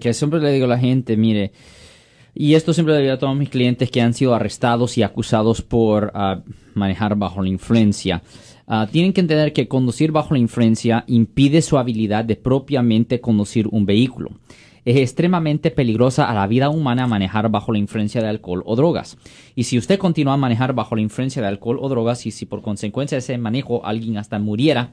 Que siempre le digo a la gente, mire, y esto siempre le digo a todos mis clientes que han sido arrestados y acusados por ah, manejar bajo la influencia. Ah, tienen que entender que conducir bajo la influencia impide su habilidad de propiamente conducir un vehículo. Es extremadamente peligrosa a la vida humana manejar bajo la influencia de alcohol o drogas. Y si usted continúa a manejar bajo la influencia de alcohol o drogas y si por consecuencia de ese manejo alguien hasta muriera,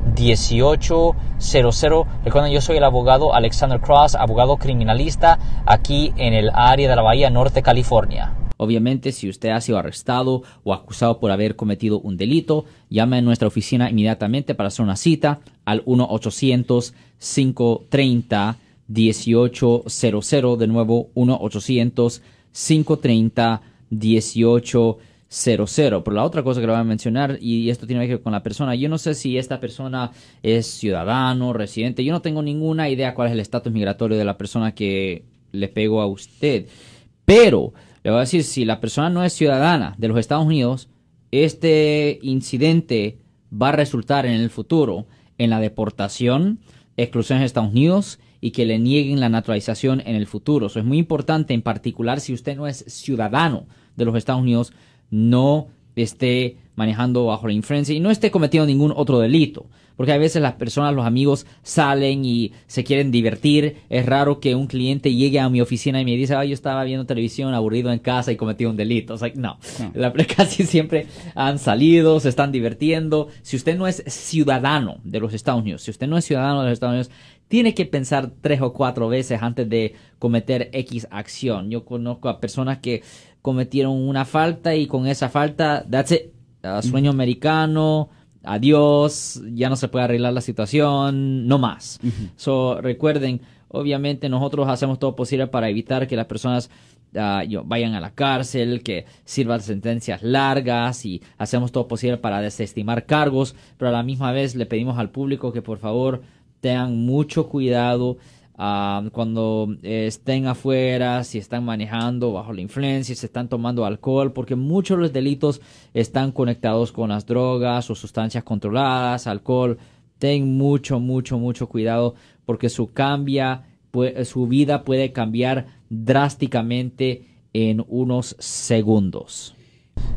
1-800-530-1800. Recuerden, yo soy el abogado Alexander Cross, abogado criminalista aquí en el área de la Bahía Norte, California. Obviamente, si usted ha sido arrestado o acusado por haber cometido un delito, llame a nuestra oficina inmediatamente para hacer una cita al 1-800-530 1800, de nuevo 1-800-530-1800. Pero la otra cosa que le voy a mencionar, y esto tiene que ver con la persona, yo no sé si esta persona es ciudadano, residente, yo no tengo ninguna idea cuál es el estatus migratorio de la persona que le pego a usted, pero le voy a decir, si la persona no es ciudadana de los Estados Unidos, este incidente va a resultar en el futuro en la deportación, exclusión de Estados Unidos y que le nieguen la naturalización en el futuro. Eso es muy importante, en particular si usted no es ciudadano de los Estados Unidos, no esté manejando bajo la influencia y no esté cometiendo ningún otro delito. Porque a veces las personas, los amigos salen y se quieren divertir. Es raro que un cliente llegue a mi oficina y me dice, yo estaba viendo televisión aburrido en casa y cometí un delito. O sea, no, La, casi siempre han salido, se están divirtiendo. Si usted no es ciudadano de los Estados Unidos, si usted no es ciudadano de los Estados Unidos, tiene que pensar tres o cuatro veces antes de cometer X acción. Yo conozco a personas que cometieron una falta y con esa falta, that's it, sueño americano, adiós, ya no se puede arreglar la situación, no más. So, recuerden, obviamente nosotros hacemos todo posible para evitar que las personas ah, vayan a la cárcel, que sirvan sentencias largas y hacemos todo posible para desestimar cargos, pero a la misma vez le pedimos al público que por favor tengan mucho cuidado ah, cuando estén afuera, si están manejando bajo la influencia, si están tomando alcohol, porque muchos de los delitos están conectados con las drogas o sustancias controladas, alcohol. Ten mucho, mucho, mucho cuidado porque su cambia, su vida puede cambiar drásticamente en unos segundos.